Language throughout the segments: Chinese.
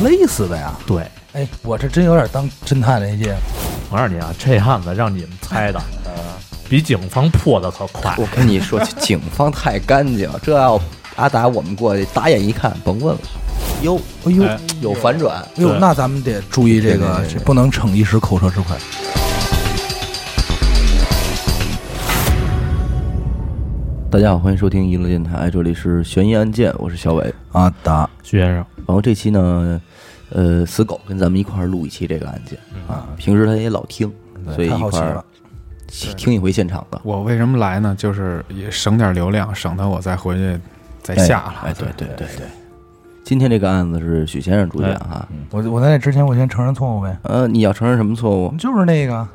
勒死的呀！对，哎，我这真有点当侦探那劲。我告诉你啊，这案子让你们猜的，比警方破的可快。我跟你说，警方太干净，这要阿达我们过去打眼一看，甭问了，哟，哎呦，哎有反转。哎呦，那咱们得注意这个不能逞一时口舌之快。大家好，欢迎收听娱乐电台，这里是悬疑案件，我是小伟。阿达徐先生，然后这期呢，呃，死狗跟咱们一块儿录一期这个案件啊，平时他也老听，所以太一块儿。听一回现场的。我为什么来呢？就是也省点流量，省得我再回去再哎下了。哎，对对对对。今天这个案子是许先生主讲哈，我我在那之前，我先承认错误呗，呃，你要承认什么错误就是那个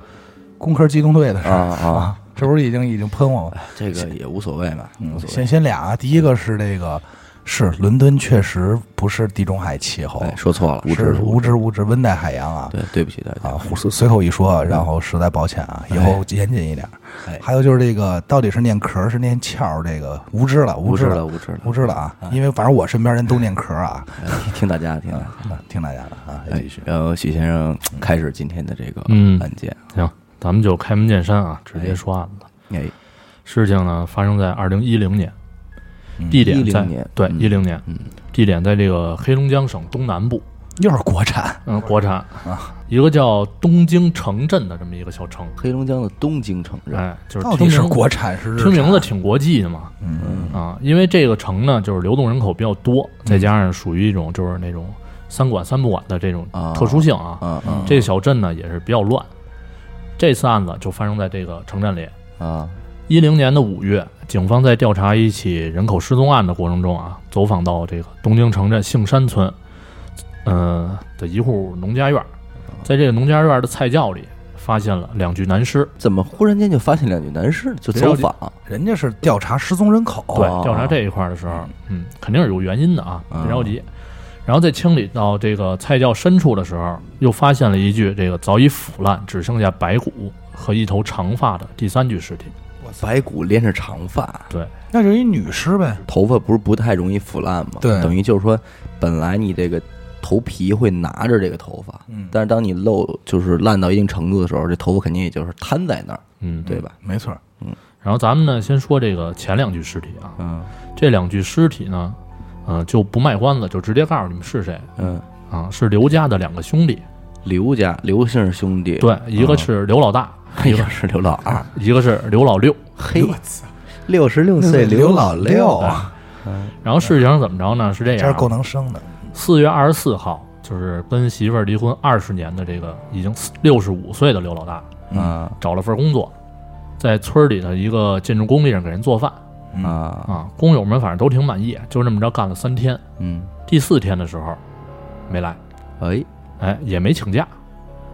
工科机动队的事啊儿啊？这不是已经已经喷我了？这个也无所谓嘛，无所谓。先先俩啊，第一个是这个是伦敦确实不是地中海气候，哎，说错了，无是知无知无知温带海洋啊。对，对不起大家啊，胡随随口一说，然后实在抱歉啊，以后严谨一点。哎还有就是这个到底是念壳是念壳，这个无知了，无知了，无知了，无知了啊！因为反正我身边人都念壳啊，哎 听大家的，听大家的。啊听大家的啊，哎继续，然后许先生开始今天的这个嗯案件。行，咱们就开门见山啊，直接说案子。哎，事情呢发生在二零一零年，地点在10年对嗯一零年，嗯。地点在这个黑龙江省东南部，又是国产，嗯，国产。啊，一个叫东京城镇的这么一个小城，黑龙江的东京城镇。哎，就是到底是国产是日听名字挺国际的嘛，嗯。啊，因为这个城呢，就是流动人口比较多，再加上属于一种就是那种三管三不管的这种啊。特殊性啊，啊啊。这个小镇呢也是比较乱。这次案子就发生在这个城镇里。啊一零年的五月，警方在调查一起人口失踪案的过程中啊，走访到这个东京城镇杏山村，呃的一户农家院儿，在这个农家院的菜窖里发现了两具男尸。怎么忽然间就发现两具男尸？就走访人家是调查失踪人口，对哦，调查这一块儿的时候，嗯，肯定是有原因的啊，嗯别着急。然后在清理到这个菜窖深处的时候，又发现了一具这个早已腐烂、只剩下白骨和一头长发的第三具尸体。白骨连着长发，对，那就是一女尸呗。头发不是不太容易腐烂吗？对。等于就是说，本来你这个头皮会拿着这个头发，嗯。但是当你露就是烂到一定程度的时候，这头发肯定也就是瘫在那儿，嗯，对吧？没错，嗯。然后咱们呢，先说这个前两具尸体啊，嗯。这两具尸体呢，呃，就不卖关子，就直接告诉你们是谁。嗯，啊，是刘家的两个兄弟，刘家刘姓兄弟，对，一个是刘老大，一个是刘老二，一个是刘老六。嘿，六十六岁刘老六六，啊，然后事情怎么着呢？是这样啊，这是够能生的。四月二十四号，就是跟媳妇儿离婚二十年的这个已经六十五岁的刘老大，嗯找了份工作，在村里的一个建筑工地上给人做饭嗯啊，啊。工友们反正都挺满意，就这么着干了三天。嗯，第四天的时候没来，哎，哎，也没请假。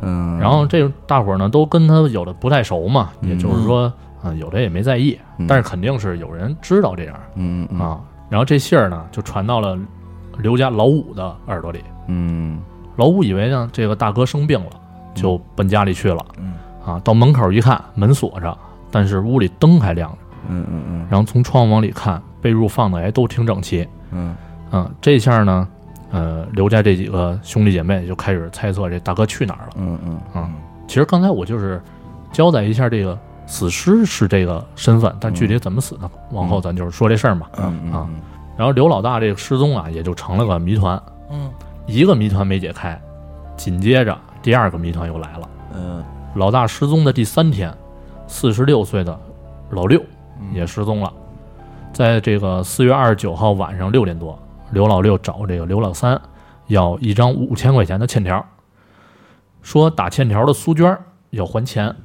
嗯，然后这大伙儿呢都跟他有的不太熟嘛，嗯也就是说，啊，有的也没在意，嗯但是肯定是有人知道这样嗯嗯啊。然后这信儿呢就传到了刘家老五的耳朵里，嗯老五以为呢这个大哥生病了，就奔家里去了。嗯啊，到门口一看，门锁着，但是屋里灯还亮着。嗯嗯嗯然后从窗户往里看，被褥放的哎都挺整齐。嗯嗯，这下呢，呃，刘家这几个兄弟姐妹就开始猜测这大哥去哪儿了。嗯嗯啊，其实刚才我就是交代一下这个死尸是这个身份，但具体怎么死的？往后咱就是说这事儿嘛。嗯啊然后刘老大这个失踪啊，也就成了个谜团。嗯，一个谜团没解开，紧接着第二个谜团又来了。嗯老大失踪的第三天，四十六岁的老六也失踪了。在这个四月二十九号晚上六点多，刘老六找这个刘老三要一张五千块钱的欠条，说打欠条的苏娟要还钱，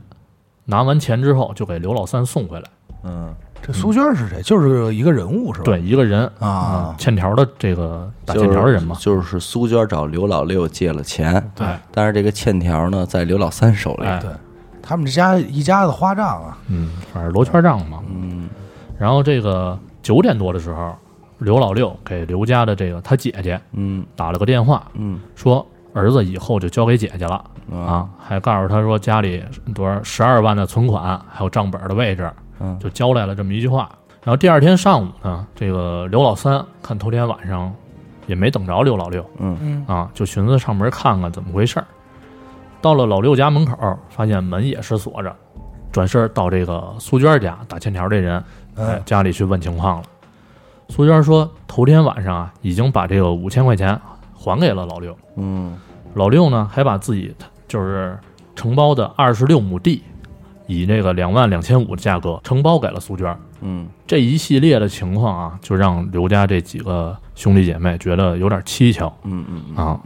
拿完钱之后就给刘老三送回来。嗯，这苏娟是谁？就是一个人物是吧？对，一个人啊，欠条的这个打欠条的人嘛，就是苏娟找刘老六借了钱，对，但是这个欠条呢在刘老三手里，哎，对他们这家一家子花账啊，嗯，反正罗圈账嘛。嗯。然后这个九点多的时候，刘老六给刘家的这个他姐姐嗯。打了个电话，嗯。说儿子以后就交给姐姐了啊，还告诉他说家里多少十二万的存款，还有账本的位置，嗯就交代了这么一句话。然后第二天上午呢，这个刘老三看头天晚上也没等着刘老六嗯嗯啊，就寻思上门看看怎么回事儿。到了老六家门口，发现门也是锁着，转身到这个苏娟家打欠条这人，家里去问情况了。苏娟说，头天晚上啊，已经把这个五千块钱还给了老六。嗯老六呢，还把自己就是承包的二十六亩地，以这个两万两千五的价格承包给了苏娟。嗯这一系列的情况啊，就让刘家这几个兄弟姐妹觉得有点蹊跷嗯嗯啊。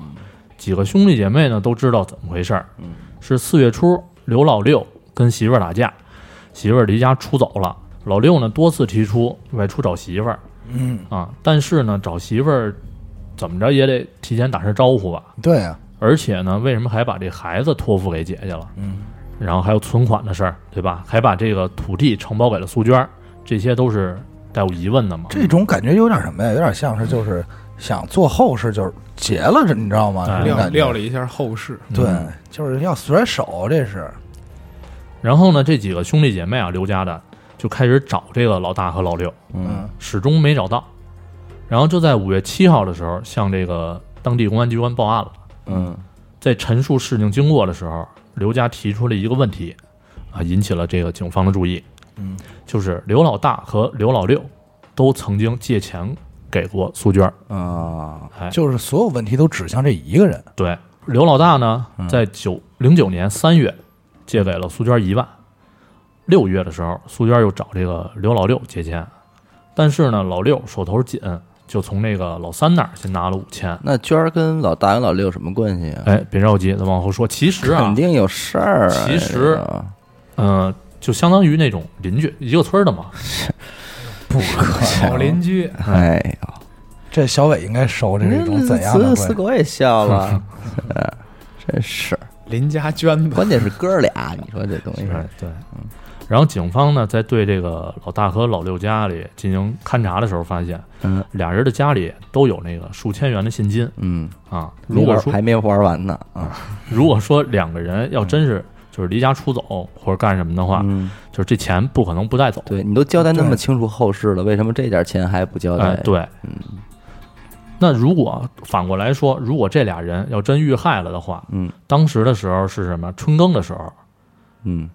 几个兄弟姐妹呢都知道怎么回事儿嗯，是四月初刘老六跟媳妇儿打架，媳妇儿离家出走了。老六呢多次提出外出找媳妇儿嗯，啊，但是呢找媳妇儿怎么着也得提前打声招呼吧。对啊，而且呢，为什么还把这孩子托付给姐姐了？嗯，然后还有存款的事儿，对吧？还把这个土地承包给了苏娟儿，这些都是带有疑问的嘛？这种感觉有点什么呀？有点像是就是想做后事，就是结了这，你知道吗？哎料这种感觉料理一下后事，对嗯，就是要甩手，这是然后呢，这几个兄弟姐妹啊，刘家的就开始找这个老大和老六，嗯始终没找到。然后就在五月七号的时候，向这个当地公安机关报案了。嗯。在陈述事情经过的时候，刘家提出了一个问题，啊，引起了这个警方的注意。嗯，就是刘老大和刘老六都曾经借钱给过苏娟儿。啊哎，就是所有问题都指向这一个人。对，刘老大呢，嗯。在九零九年三月借给了苏娟一万，六月的时候，苏娟又找这个刘老六借钱，但是呢，老六手头紧，就从那个老三那儿先拿了五千。那娟儿跟老大跟老六有什么关系啊？哎，别着急，咱往后说。其实啊肯，定有事儿啊。其实这个嗯、就相当于那种邻居，一个村儿的嘛。不可好邻居，哎呀，这小伟应该收这是一种怎样的死死关系？狗也笑了，真是。邻家娟子，关键是哥俩，你说这东西是，对，然后警方呢，在对这个老大和老六家里进行勘查的时候，发现嗯俩人的家里都有那个数千元的现金嗯，啊。如果说还没玩完呢啊，如果说两个人要真是就是离家出走或者干什么的话，嗯，就是这钱不可能不带走。对你都交代那么清楚后事了，为什么这点钱还不交哎，代？，对。嗯那如果反过来说，如果这俩人要真遇害了的话，嗯当时的时候是什么？春耕的时候，嗯，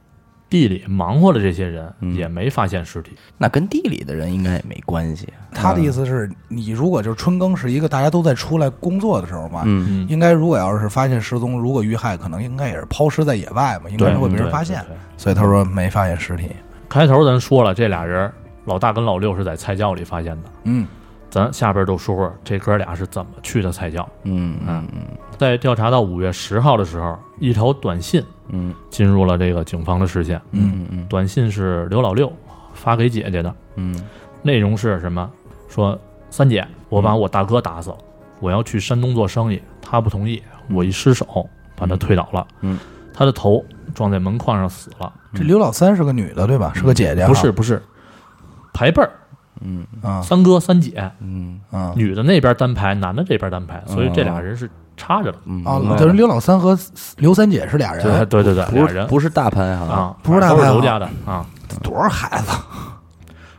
地里忙活的这些人嗯也没发现尸体。那跟地里的人应该也没关系。他的意思是你如果就是春耕是一个大家都在出来工作的时候嘛，嗯嗯，应该如果要是发现失踪，如果遇害，可能应该也是抛尸在野外嘛，应该，是会被人发现。所以他说没发现尸体。开头咱说了，这俩人老大跟老六是在菜窖里发现的。嗯咱下边就说说这哥俩是怎么去的菜窖。嗯嗯嗯在调查到五月十号的时候，一条短信嗯进入了这个警方的视线。嗯嗯短信是刘老六发给姐姐的，嗯内容是什么？说三姐，我把我大哥打死了，我要去山东做生意，他不同意，我一失手把他推倒了，嗯，他的头撞在门框上死了。这刘老三是个女的对吧？是个姐姐，不是不是，排辈儿，嗯啊三哥三姐，嗯啊女的那边单排，男的这边单排，所以这俩人是插着的。嗯啊！就是刘老三和刘三姐是俩人，对对对，俩人不是大盘哈，啊，不是大都是刘家的啊。多少孩子？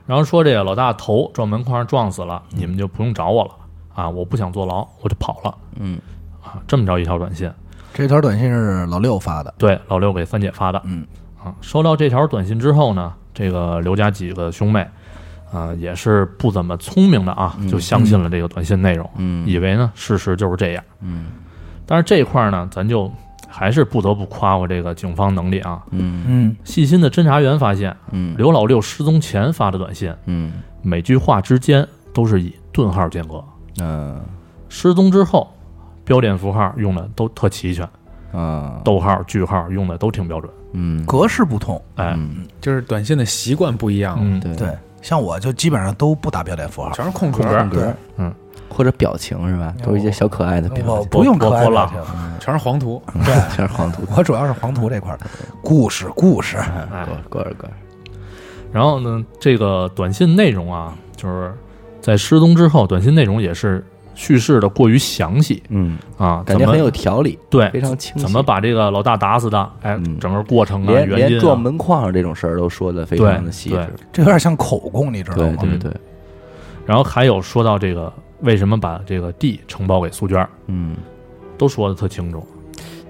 然后说这个老大头撞门框上撞死了，你们就不用找我了啊！我不想坐牢，我就跑了嗯啊！这么着一条短信，这条短信是老六发的。对老六给三姐发的。嗯啊，收到这条短信之后呢，这个刘家几个兄妹啊也是不怎么聪明的啊，就相信了这个短信内容，嗯。以为呢事实就是这样。嗯。但是这一块儿呢，咱就还是不得不夸我这个警方能力啊。嗯。嗯。细心的侦查员发现，嗯。刘老六失踪前发的短信，嗯。每句话之间都是以顿号间隔。嗯。失踪之后，标点符号用的都特齐全，啊。逗号、句号用的都挺标准。嗯。格式不同。哎，嗯。就是短信的习惯不一样，嗯，对。对，像我就基本上都不打标点符号。全是空格空格嗯或者表情是吧？都是一些小可爱的表情，我不用可爱波浪表情，全是黄图，对，全是黄图。我主要是黄图这块儿，故事故事。哎，过儿过儿，然后呢，这个短信内容啊，就是在失踪之后，短信内容也是叙事的过于详细嗯，啊，感觉很有条理，对，非常清晰。怎么把这个老大打死的？哎，嗯整个过程啊，连连撞门框上这种事儿都说的非常的细致。这有点像口供，你知道吗？对对对，然后还有说到这个为什么把这个地承包给苏娟儿，嗯。都说的特清楚。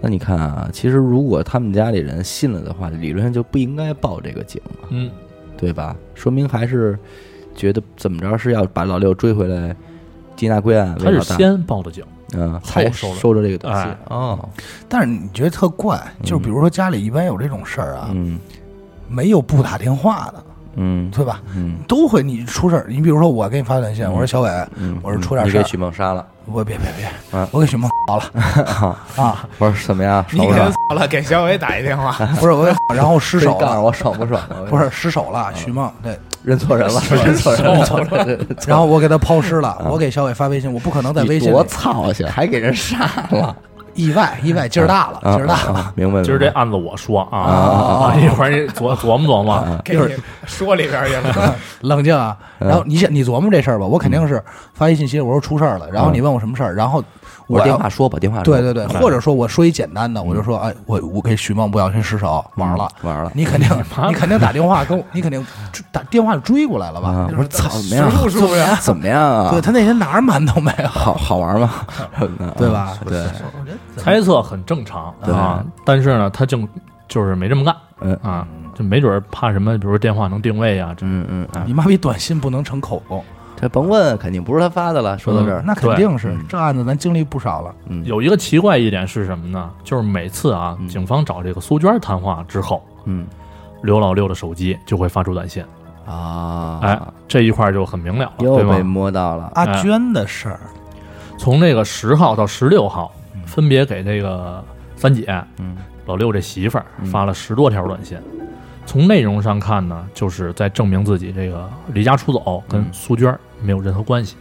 那你看啊，其实如果他们家里人信了的话，理论上就不应该报这个警了，嗯，对吧？说明还是觉得怎么着是要把老六追回来，缉拿归案为他是。先报的警，嗯，后收了。收着这个短信哎。哦，但是你觉得特怪，就是比如说家里一般有这种事儿啊，嗯。没有不打电话的，嗯。对吧？嗯。都会你出事儿，你比如说我给你发短信，我说小伟，嗯，我说出点事儿。你给许梦杀了，我别别别啊，我给许梦好了。啊，我说怎么样？你给他爽不爽？扫了，给小伟打一电话，不是我给，然后失手了，谁告诉我爽不爽？不是失手了，许梦对，认错人了，认错人了，然后我给他抛尸了，我给小伟发微信，我不可能在微信你多操心，还给人杀了，意外意外劲儿大了，劲儿大了，啊！明白，今儿这案子我说啊，一会儿你琢琢磨琢磨，给你说里边去了。冷静啊。然后你想你琢磨这事儿吧，我肯定是发一信息，我说出事儿了，然后你问我什么事儿，然后我电话说吧，电话说对对对，或者说我说一简单的，我就说，哎，我我给许梦不小心失手玩了，玩了你肯定 你肯定打电话跟我，你肯定打电话追过来了吧啊！？我说操，怎么样？实不是不是？怎么样啊？对他那天哪儿瞒都没有，好好玩吗？对吧？对，猜测很正常对啊，但是呢，他竟就是没这么干嗯啊，就没准儿怕什么，比如说电话能定位啊，这嗯嗯，你妈逼短信不能成口供，这甭问，肯定不是他发的了。说到这儿，那肯定是嗯这案子咱经历不少了。嗯有一个奇怪一点是什么呢？就是每次啊，嗯警方找这个苏娟谈话之后，嗯刘老六的手机就会发出短信，啊，哎，这一块就很明了了，又被？摸到了。阿娟的事儿，从这个十号到十六号，分别给这个三姐、嗯老六这媳妇儿发了十多条短信。从内容上看呢，就是在证明自己这个离家出走跟苏娟没有任何关系。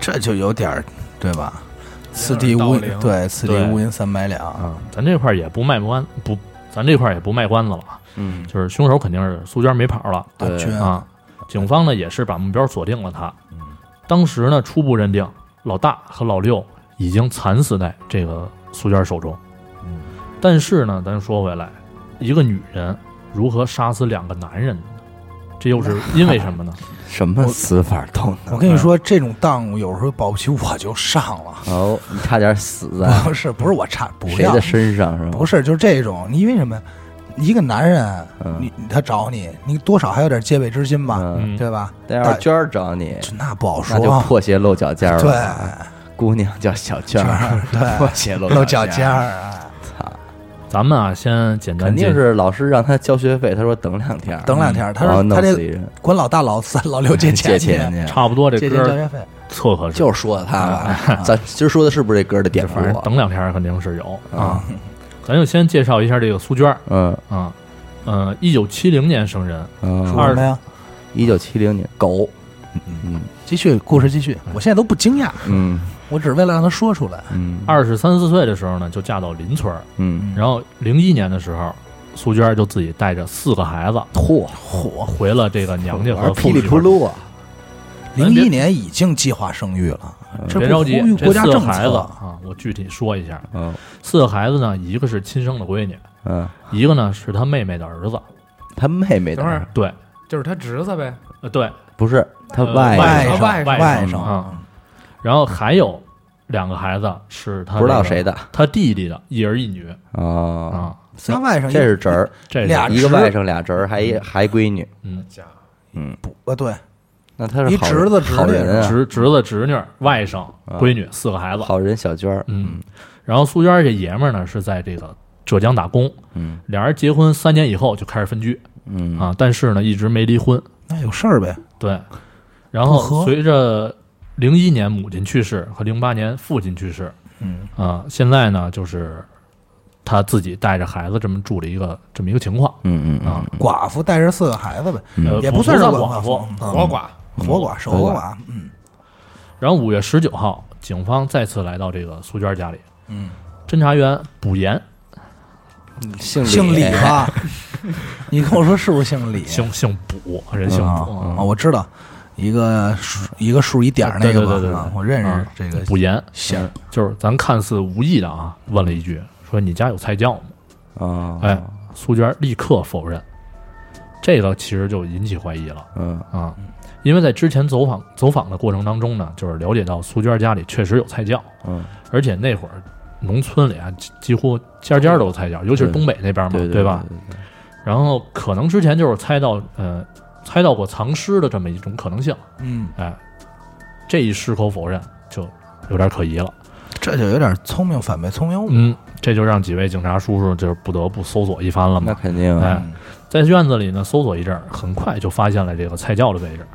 这就有点儿对吧？此地无对，此地无银三百两。啊，咱这块儿也不卖关不，咱这块儿也不卖关子了啊，嗯，就是凶手肯定是苏娟没跑了对啊。警方呢也是把目标锁定了他。当时呢初步认定老大和老六已经惨死在这个苏娟手中。但是呢，咱说回来，一个女人如何杀死两个男人呢？这又是因为什么呢？什么死法都能。我跟你说，这种当有时候保不齐我就上了。哦，你差点死在 不是不是我差不要谁的身上是吧？不是就是这种，你因为什么？一个男人，嗯你他找你，你多少还有点戒备之心吧，嗯，对吧？但要是娟儿找你，那不好那就说。破鞋露脚尖儿了。对，姑娘叫小娟儿，对 破鞋露露脚尖尖。儿啊，操，咱们啊，先简单肯定介是老师让他交学费，他说等两天，等两天。他然后说他这弄死一人，管老大、老三、老六借 借钱钱去。差不多这借歌交学费。凑合适，就是说的他吧，咱今儿说的是不是这歌的典故反正啊？等两天肯定是有啊啊。咱就先介绍一下这个苏娟儿嗯啊，嗯，一九七零年生人，嗯，说什么呀？一九七零年，狗，嗯继续，故事继续。我现在都不惊讶，嗯我只是为了让他说出来。嗯二十三四岁的时候呢，就嫁到邻村儿。嗯，然后零一年的时候，苏娟就自己带着四个孩子嚯，嚯，回了这个娘家和玩噼里。扑噜啊，零一年已经计划生育了，这不别着急，这国家政四个孩子策。啊，我具体说一下。嗯四个孩子呢，一个是亲生的闺女，嗯，一个呢是他妹妹的儿子。他妹妹的儿对，就是他侄子呗。呃，对，不是他呃外外甥甥外甥外甥啊然后还有两个孩子是他这个不知道谁的。他弟弟的一儿一女。哦，啊，仨外甥一这是侄儿，这是俩一个外甥俩侄儿，还一还闺女，嗯。嗯，不呃对，那他是好一侄子侄女。好人啊，侄侄子侄女外甥闺女四个孩子，好人小娟儿，嗯，然后苏娟这爷们儿呢是在这个浙江打工，嗯。俩人结婚三年以后就开始分居。嗯。啊，但是呢一直没离婚。那有事儿呗。对，然后随着零一年母亲去世和零八年父亲去世嗯，啊，现在呢就是他自己带着孩子这么住了一个这么一个情况嗯嗯啊，寡妇带着四个孩子呗，嗯也不算是寡寡妇。嗯。活寡，活寡守活寡寡，嗯。然后五月十九号，警方再次来到这个苏娟家里，嗯，侦查员卜岩，姓姓李吧？你跟我说是不是姓李？姓姓卜，人姓啊卜，啊，我知道，一个数一个数一点那个吧对对对我认识啊这个卜岩，姓儿。就是咱看似无意的啊，问了一句，说你家有菜窖吗？啊，哎，苏娟立刻否认，这个其实就引起怀疑了嗯啊，因为在之前走访走访的过程当中呢，就是了解到苏娟家里确实有菜窖，嗯，而且那会儿农村里啊，几几乎家家都有菜窖，尤其是东北那边嘛，对吧？然后可能之前就是猜到呃猜到过藏尸的这么一种可能性，嗯，哎，这一矢口否认就有点可疑了。这就有点聪明反被聪明误。嗯，这就让几位警察叔叔就是不得不搜索一番了嘛那。肯定啊，哎，在院子里呢搜索一阵儿，很快就发现了这个菜窖的位置。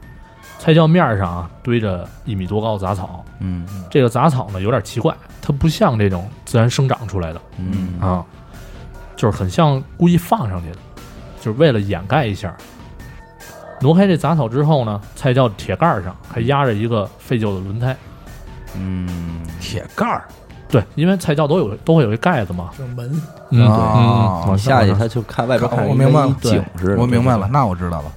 菜窖面上啊堆着一米多高的杂草，嗯这个杂草呢有点奇怪，它不像这种自然生长出来的嗯啊，就是很像故意放上去的，就是为了掩盖一下。挪开这杂草之后呢，菜窖铁盖儿上还压着一个废旧的轮胎。嗯，铁盖儿？对，因为菜窖都有都会有一盖子嘛。就是门，嗯，啊嗯，往往下去他就看外边看我明白了。一景似的，我明白了，那我知道了。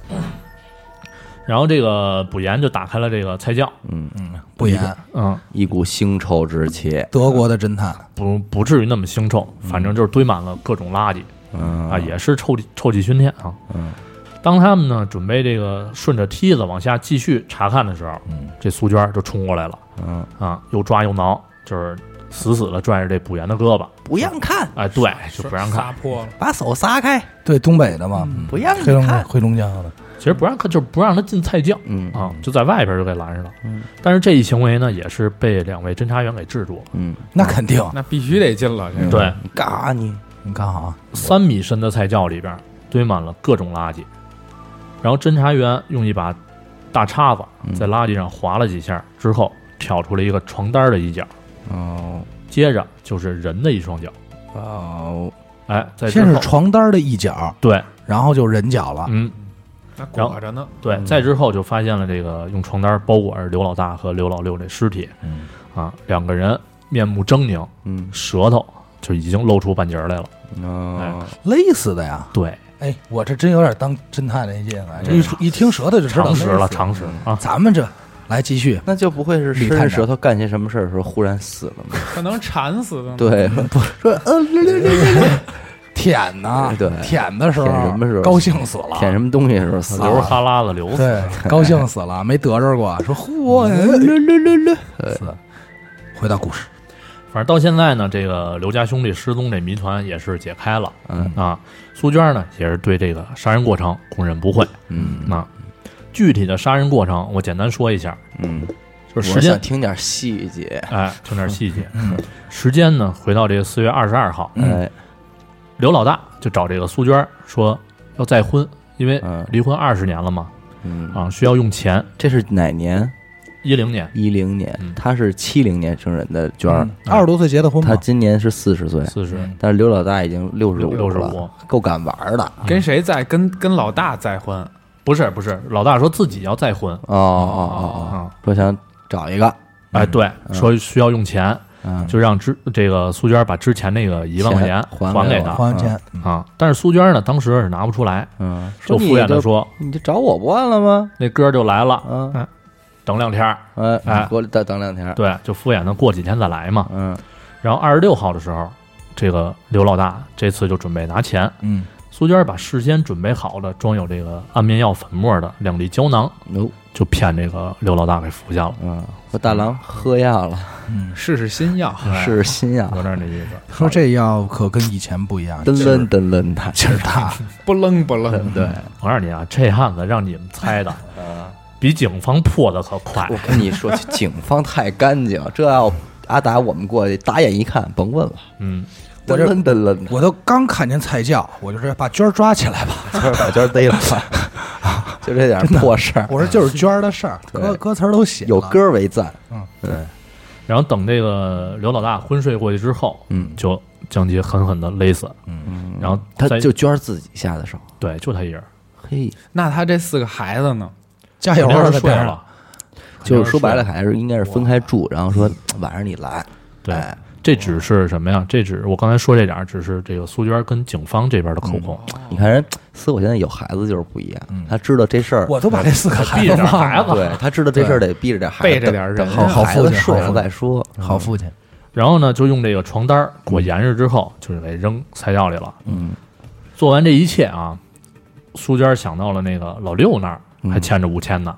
然后这个卜岩就打开了这个菜窖，嗯，嗯，不严，嗯，一股腥臭之气，德国的侦探，不不至于那么腥臭，反正就是堆满了各种垃圾。嗯。啊，也是臭气臭气熏天啊。嗯当他们呢准备这个顺着梯子往下继续查看的时候，嗯，这苏娟就冲过来了。嗯，啊，又抓又挠，就是死死的拽着这卜岩的胳膊，不让看，哎，对，就不让看。撒泼了，把手撒开，对，东北的嘛，不让黑龙看，黑龙江的，其实不让看，就是不让他进菜窖。嗯。啊，就在外边就给拦上了。嗯。但是这一行为呢，也是被两位侦查员给制住了。嗯，那肯定。那必须得进了。这个。对，嘎你，你看啊，三米深的菜窖里边堆满了各种垃圾，然后侦查员用一把大叉子嗯。在垃圾上划了几下之后，挑出了一个床单的一角，哦。接着就是人的一双脚。哦，哎，在之先是后。床单的一角，对，然后就人脚了。嗯，那然后裹着呢，对，嗯。再之后就发现了这个用床单包裹着刘老大和刘老六这尸体。嗯，啊，两个人面目狰狞，嗯。舌头就已经露出半截儿来了。哦，勒死的呀！对，哎，我这真有点当侦探那劲啊！这一一听舌头就知道常识了，常识啊。咱们这来继续，那就不会是伸着李探舌头干些什么事儿的时候忽然死了吗？可能馋死的呢。对，说呃，舔呐，对舔的时候，舔什么时候高兴死了，舔什么东西的时候死了？流哈喇子流死。对，高兴死了，没得着过，说 嚯，略略略略，是。回到故事，反正到现在呢，这个刘家兄弟失踪这谜团也是解开了嗯啊。苏娟呢也是对这个杀人过程供认不讳。嗯那具体的杀人过程我简单说一下，嗯，就是时间听点细节。哎，听点细节。嗯时间呢，回到这个四月二十二号，嗯哎，刘老大就找这个苏娟说要再婚，因为嗯离婚二十年了嘛，嗯，啊，需要用钱。这是哪年？一零年。一零年嗯，他是七零年生人的娟儿，二十多岁结的婚他，今年是四十岁，四十。但是刘老大已经六十五六十了五，够敢玩儿的。跟谁再？跟跟老大再婚？不是不是，老大说自己要再婚。哦哦哦哦，啊，说想找一个，哎，对，说需要用钱，嗯，就让之这个苏娟把之前那个一万块钱钱还给我还给他。还完钱，啊。但是苏娟呢，当时是拿不出来，嗯，就敷衍的说，你就找我不完了吗？那哥就来了，嗯，等两天儿，哎哎。给我等等两天。对，就敷衍的过几天再来嘛。嗯。然后二十六号的时候，这个刘老大这次就准备拿钱，嗯，苏娟把事先准备好的装有这个安眠药粉末的两粒胶囊，，no，就骗这个刘老大给服下了，嗯，说大郎喝药了，嗯试试新药，试试新药，有点那意思。说这药可跟以前不一样，噔噔噔噔的，劲儿大，不愣不愣。对，我告诉你啊，这案子让你们猜的，比警方破的可快。我。跟你说，警方太干净，这要阿达我们过去打眼一看，甭问了，嗯，我这我都刚看见菜窖，我就说把娟儿抓起来吧。就是把娟儿逮了，就这点破事儿，我说就是娟儿的事儿，歌歌词儿都写了。有歌儿为赞，嗯，对。然后等这个刘老大昏睡过去之后，嗯。就将其狠狠的勒死。嗯，然后他就娟儿自己下的手，对，就他一人，嘿，那他这四个孩子呢？加油啊，肯定是在边上睡了。就是说白了，还是应该是分开住，然后说晚上你来，对哎，这只是什么呀？这只我刚才说这点儿，只是这个苏娟跟警方这边的口供。你看人四我现在有孩子就是不一样，他知道这事儿，我都把这四个孩子。孩子，对他知道这事儿得逼着点孩子，背着点人好好父亲睡了好父亲再说，好父亲，然后呢，就用这个床单裹严实之后，就是给扔菜窖里了。嗯做完这一切啊，苏娟想到了那个老六那儿还欠着五千呢，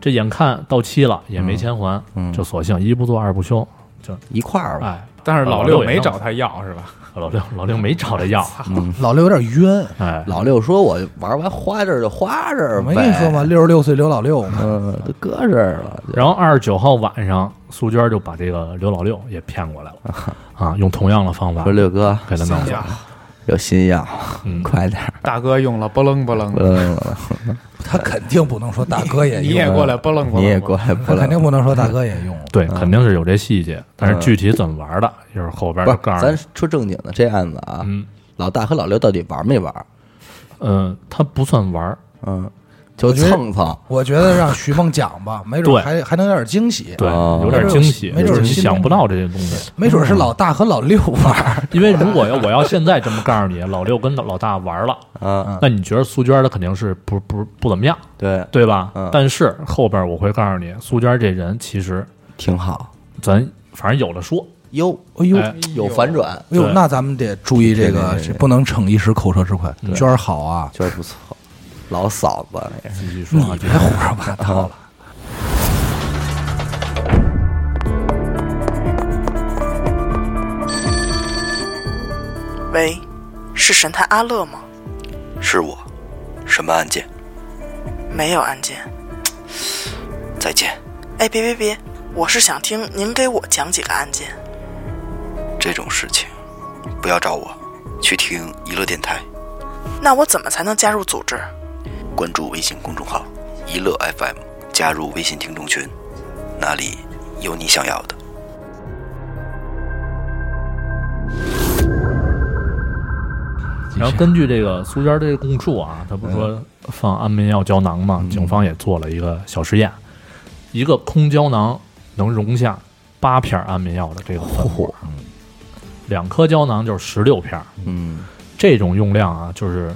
这眼看到期了也没钱还，嗯就索性一不做二不休，就一块儿吧，哎，但是老六没找他要是吧？老六老六没找他要，老六有点冤。哎，老六说：“我玩完花这儿就花这儿呗。”我没跟你说吗？？六十六岁刘老六嘛，嗯，都搁这儿了。然后二十九号晚上，苏娟就把这个刘老六也骗过来了，啊，用同样的方法说六哥给他弄走新药，有新药，嗯，快点儿。大哥用了不楞不楞，的，他肯定不能说大哥也你，也过来不楞不楞，你也过来不他肯定？不能说大哥也用。对，肯定是有这细节，但是具体怎么玩的，就是后边不是，就告诉你咱。说正经的，这案子啊，嗯老大和老六到底玩没玩？嗯，他不算玩儿，嗯，就我蹭蹭。我觉得让徐梦讲吧，没准对还还能有点惊喜。对，哦有点惊喜，没准就是你想不到这些东西。没准是老大和老六玩儿，因为如果要我要现在这么告诉你，老六跟老大玩了，嗯，那你觉得苏娟她肯定是不不不怎么样，对，对吧？嗯但是后边我会告诉你，苏娟这人其实挺好。咱反正有的说，哟，哎呦，哎有反转，哎呦，那咱们得注意这个不能逞一时口舌之快。对娟儿好啊，娟儿不错。老嫂子那是，继续说啊，你别胡说八道了。喂，是神探阿乐吗？是我，什么案件？没有案件。再见。哎，别别别，我是想听您给我讲几个案件。这种事情，不要找我，去听娱乐电台，那我怎么才能加入组织？关注微信公众号“一乐 FM”，加入微信听众群，那里有你想要的。然后根据这个苏娟这个供述啊，她不是说放安眠药胶囊嘛？警方也做了一个小实验，一个空胶囊能容下八片安眠药的这个粉末，两颗胶囊就是十六片。嗯，这种用量啊，就是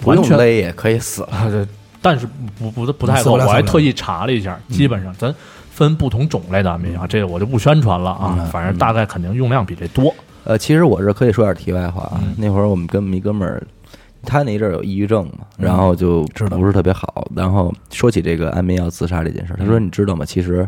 不用完全勒也可以死了。但是不不不太够，我还特意查了一下，基本上咱分不同种类的安眠药，这个我就不宣传了啊，反正大概肯定用量比这多。呃，其实我这可以说点题外话啊。嗯那会儿我们跟我们一哥们儿，他那一阵儿有抑郁症嘛，然后就不是特别好。然后说起这个安眠药自杀这件事儿，他说：“你知道吗？其实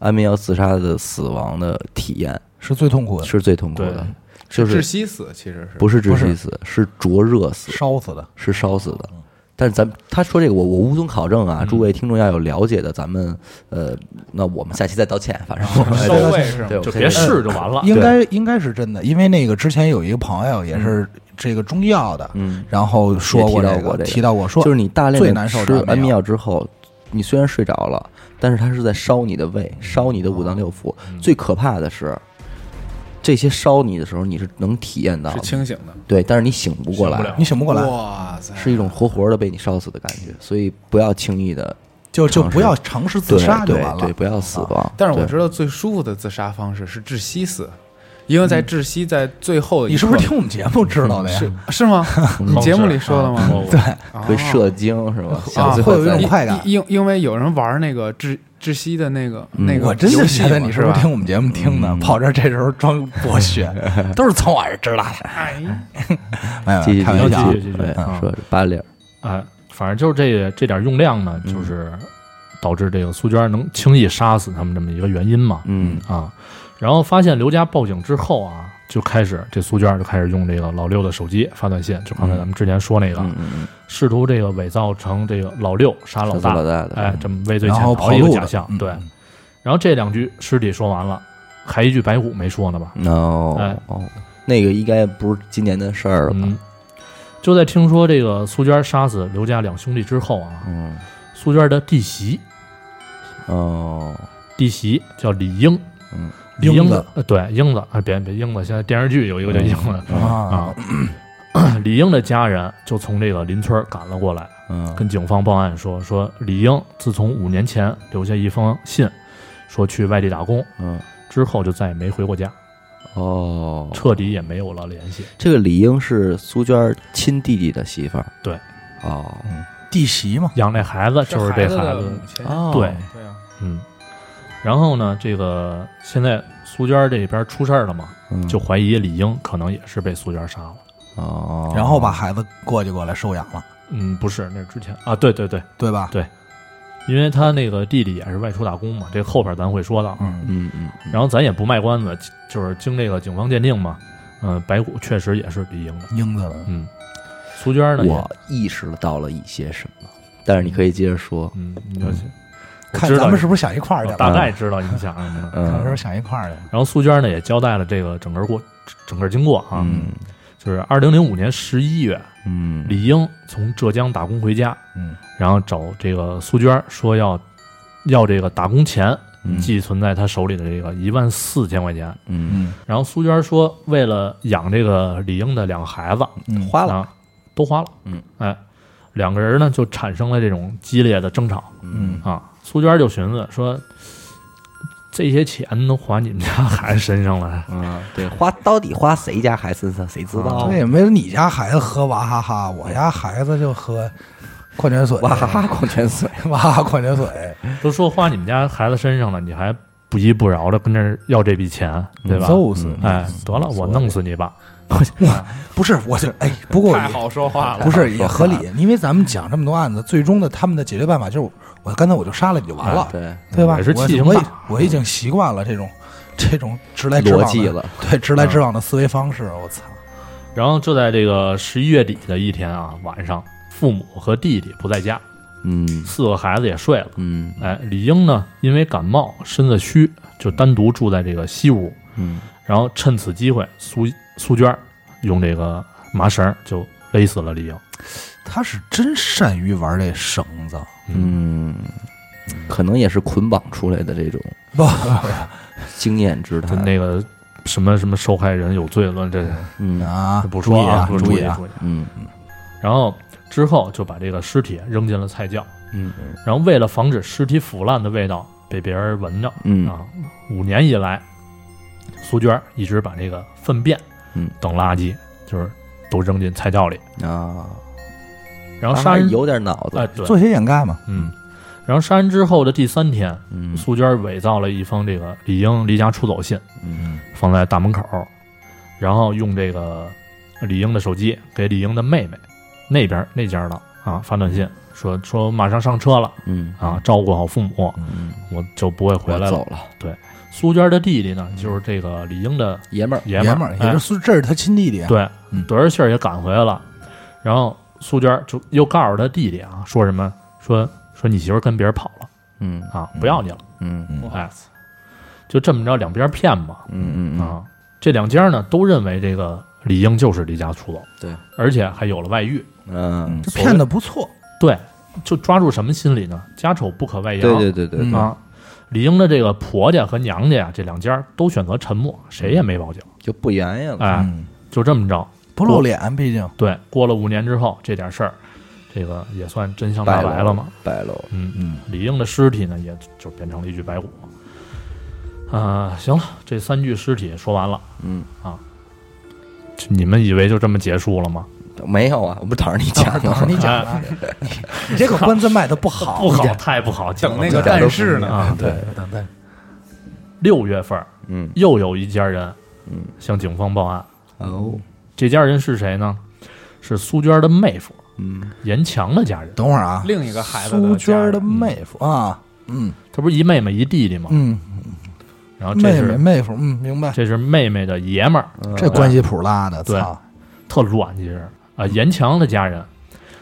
安眠药自杀的死亡的体验是最痛苦的，是最痛苦的，就是窒息死，其实是不是窒息死，是灼热死，烧死的。是烧死的。但是咱他说这个我我无从考证啊，诸位听众要有了解的，咱们呃，那我们下期再道歉，反正收尾是就别试就完了。应该应该是真的，因为那个之前有一个朋友也是这个中医药的，嗯，然后说过这个，提到过提到过说就是你大量最的吃难受的安眠药之后，你虽然睡着了，但是它是在烧你的胃，烧你的五脏六腑。嗯最可怕的是，这些烧你的时候，你是能体验到是，清醒的。对，但是你醒不过来醒不了，你醒不过来，哇塞，是一种活活的被你烧死的感觉。所以不要轻易的就就尝试不要尝试自杀就完了。对，不要死亡。对但是我知道最舒服的自杀方式是窒息死，因为在窒息在最后你是不是听我们节目知道的呀？是是吗？你节目里说的吗？对，会射精是吧？会有一种快感。因因因为有人玩那个窒窒息的那个那个我真游戏嘛，是觉得你是不是听我们节目听的？跑这儿这时候装博学，都是从我这儿知道的。哎，继续继续继续继续。对啊说八零。儿，哎，反正就是这这点用量呢，嗯。就是导致这个苏娟能轻易杀死他们这么一个原因嘛。嗯。啊，然后发现刘家报警之后啊，就开始这苏娟就开始用这个老六的手机发短信，就刚才咱们之前说那个，试图这个伪造成这个老六杀老大，老大的哎，这么畏罪潜逃一个假象。嗯。对，然后这两具尸体说完了，还一具白骨没说呢吧？，no。哎。哦，那个应该不是今年的事儿了吧？嗯，就在听说这个苏娟杀死刘家两兄弟之后啊，嗯。苏娟的弟媳哦，弟媳叫李英，嗯，李英英子呃对英子啊，别别英子，现在电视剧有一个叫英子啊，啊。李英的家人就从这个邻村赶了过来，嗯跟警方报案说，说李英自从五年前留下一封信，说去外地打工，嗯之后就再也没回过家，哦，彻底也没有了联系。这个李英是苏娟亲弟弟的媳妇儿，对，哦弟媳嘛，养这孩子就是这子孩子，的母亲。哦，对，对啊，嗯。然后呢，这个现在苏娟这边出事儿了嘛，嗯就怀疑李英可能也是被苏娟杀了。哦，然后把孩子过继过来收养了，嗯，不是，那是之前啊，对对对，对吧？对因为他那个弟弟也是外出打工嘛，这后边咱会说到。嗯嗯嗯，然后咱也不卖关子，就是经这个警方鉴定嘛，嗯、白骨确实也是李英的。英子的，嗯，苏娟呢也，我意识到了一些什么，但是你可以接着说。嗯，你就看咱们是不是想一块儿去了？大概知道你想什么了。看是不嗯是想一块儿去了？然后苏娟呢也交代了这个整个过整个经过啊，嗯就是二零零五年十一月，嗯李英从浙江打工回家，嗯然后找这个苏娟说要要这个打工钱嗯寄存在他手里的这个一万四千块钱。嗯，嗯然后苏娟说，为了养这个李英的两个孩子，嗯，花了。啊，都花了。嗯，哎，两个人呢就产生了这种激烈的争吵嗯啊。苏娟就寻思说，这些钱都花你们家孩子身上了，嗯，对，花到底花谁家孩子身上，谁知道？那也，没有你家孩子喝娃哈哈，我家孩子就喝矿泉水，娃哈哈矿泉水，娃哈哈矿泉水，都说花你们家孩子身上了，你还不依不饶的跟这儿要这笔钱，对吧？揍死你！哎，得了，我弄死你吧！不是，我就哎，不过太好说话了。不是也合理，因为咱们讲这么多案子，最终的他们的解决办法就是，我刚才我就杀了你就完了，对，对吧？也是我我已气性大我已经习惯了这种 这种直来直往的对直来直往的思维方式，我操！然后就在这个十一月底的一天啊，晚上，父母和弟弟不在家，嗯四个孩子也睡了。嗯哎，李英呢，因为感冒身子虚，就单独住在这个西屋。嗯然后趁此机会，苏苏娟用这个麻绳就勒死了李英。他是真善于玩这绳子，嗯，可能也是捆绑出来的这种不，经验之谈。那个什么什么受害人有罪论，这嗯啊，不注意啊，不注意啊！注意。嗯然后之后就把这个尸体扔进了菜窖，嗯然后为了防止尸体腐烂的味道被别人闻着嗯啊，五年以来，苏娟一直把这个粪便嗯。等垃圾就是都扔进菜窖里，啊，然后杀人有点脑哎子。对，做些掩盖嘛，嗯，然后杀人之后的第三天，嗯。苏娟伪造了一封这个李英离家出走信，嗯。放在大门口，然后用这个李英的手机给李英的妹妹那边那家的啊发短信说说马上上车了嗯。啊，照顾好父母，嗯，我就不会回来了。我走了，苏娟的弟弟呢，就是这个李英的爷们儿。爷们儿，也哎是苏，这是他亲弟弟，对嗯，得着信儿也赶回来了，然后苏娟就又告诉他弟弟啊，说什么？说说你媳妇儿跟别人跑了。嗯。啊，不要你了，嗯嗯。哎，就这么着两边骗嘛，嗯嗯啊，这两家呢都认为这个李英就是离家出走，对，而且还有了外遇，嗯，这骗的不错，对，就抓住什么心理呢？家丑不可外扬，对对对对。啊。李英的这个婆家和娘家呀，这两家都选择沉默，谁也没报警。就不言语了。哎，嗯，就这么着，不露脸，毕竟，对，过了五年之后，这点事儿，这个也算真相大白了嘛。？白了。嗯，嗯，李英的尸体呢，也就变成了一具白骨。啊、行了，这三具尸体说完了，嗯，就你们以为就这么结束了吗？没有啊，我不等着你讲等会儿呢。你讲啊，你 你这个关子卖的不好，不好，太不好，等那个但是呢，啊！对，等等，六月份嗯。又有一家人嗯，向警方报案，哦，这家人是谁呢？是苏娟的妹夫嗯。严强的家人。等会儿啊，另一个孩子苏娟的妹夫啊，嗯。他不是一妹妹一弟弟吗？嗯，然后这妹妹是妹夫，嗯，明白，这是妹妹的爷们儿，这关系谱拉的，对，特乱。其实啊，严强的家人